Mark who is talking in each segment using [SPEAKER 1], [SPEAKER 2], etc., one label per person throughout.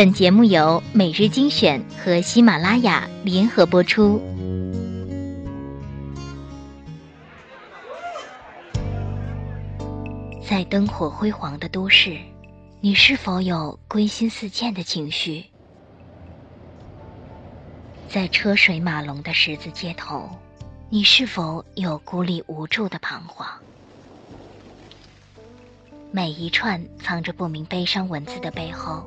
[SPEAKER 1] 本节目由每日精选和喜马拉雅联合播出。在灯火辉煌的都市，你是否有归心似箭的情绪？在车水马龙的十字街头，你是否有孤立无助的彷徨？每一串藏着不明悲伤文字的背后，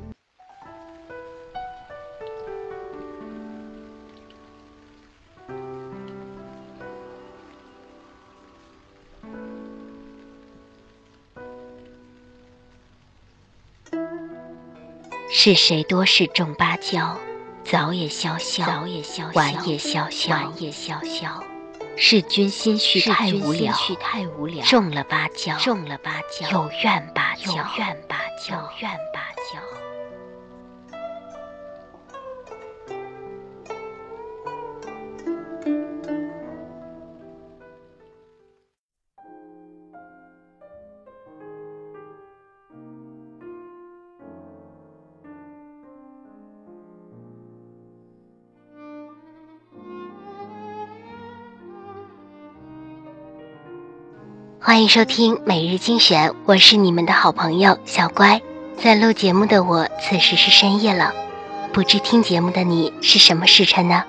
[SPEAKER 1] 是谁多事种芭蕉，早也萧萧，早也萧萧，晚也萧萧，晚也萧萧。是君心绪太无聊，种了芭蕉，种了芭蕉，有怨芭蕉，有怨芭蕉，有怨芭蕉。欢迎收听每日精选，我是你们的好朋友小乖。在录节目的我，此时是深夜了，不知听节目的你是什么时辰呢？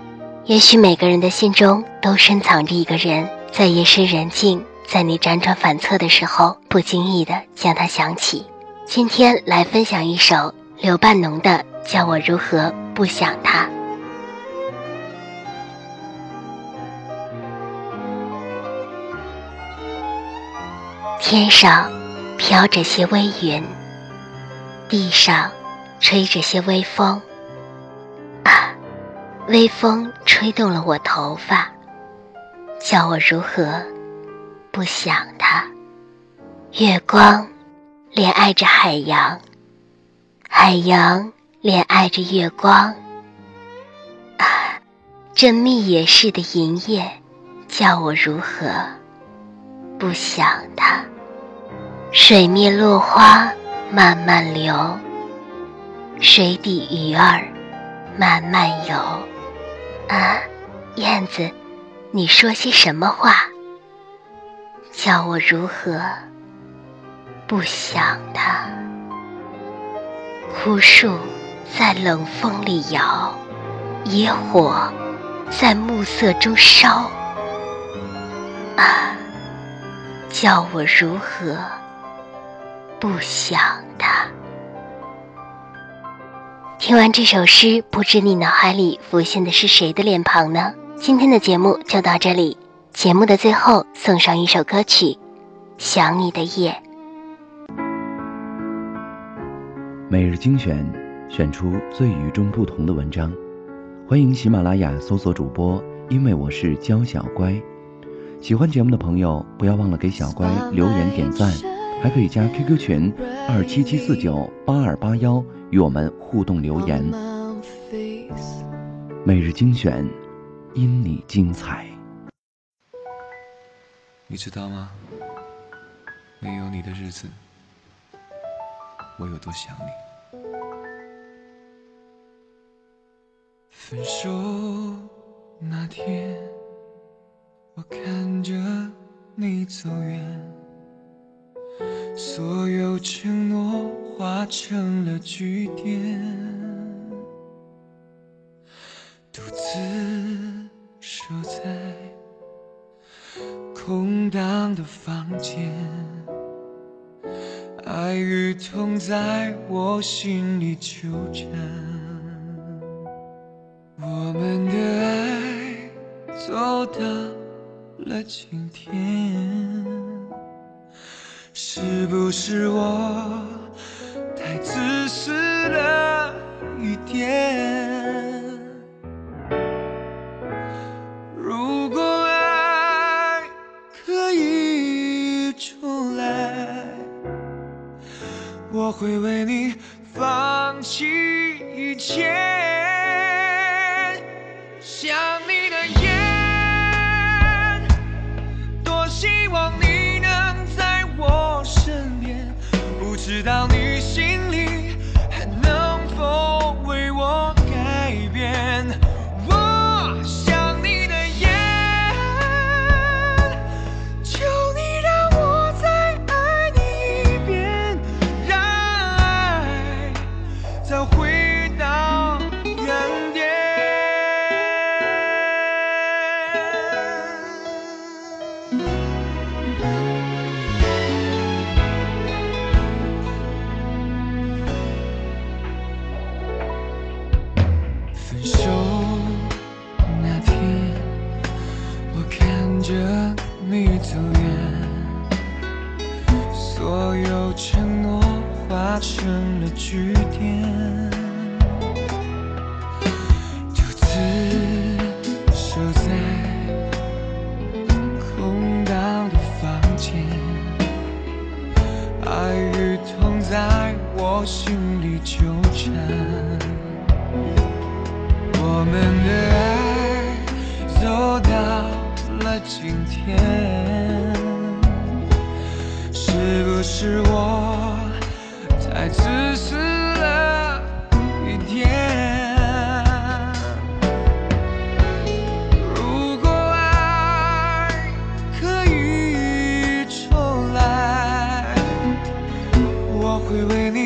[SPEAKER 1] 也许每个人的心中都深藏着一个人，在夜深人静，在你辗转反侧的时候，不经意的将他想起。今天来分享一首刘半农的《叫我如何不想他》。天上飘着些微云，地上吹着些微风。啊，微风吹动了我头发，叫我如何不想他？月光恋爱着海洋，海洋恋爱着月光。啊，这密野似的银叶，叫我如何不想他？水面落花慢慢流，水底鱼儿慢慢游。啊，燕子，你说些什么话？叫我如何不想他？枯树在冷风里摇，野火在暮色中烧。啊，叫我如何？不想他。听完这首诗，不知你脑海里浮现的是谁的脸庞呢？今天的节目就到这里，节目的最后送上一首歌曲《想你的夜》。
[SPEAKER 2] 每日精选，选出最与众不同的文章。欢迎喜马拉雅搜索主播，因为我是娇小乖。喜欢节目的朋友，不要忘了给小乖留言点赞。还可以加 QQ 群二七七四九八二八幺与我们互动留言。每日精选，因你精彩。
[SPEAKER 3] 你知道吗？没有你的日子，我有多想你。分手那天，我看着你走远。所有承诺化成了句点，独自守在空荡的房间，爱与痛在我心里纠缠，我们的爱走到了今天。是不是我太自私了一点？分手那天我看着你走远所有承诺化成了句点。我心里纠缠，我们的爱走到。了今天，是不是我太自私了一点？如果爱可以重来，我会为你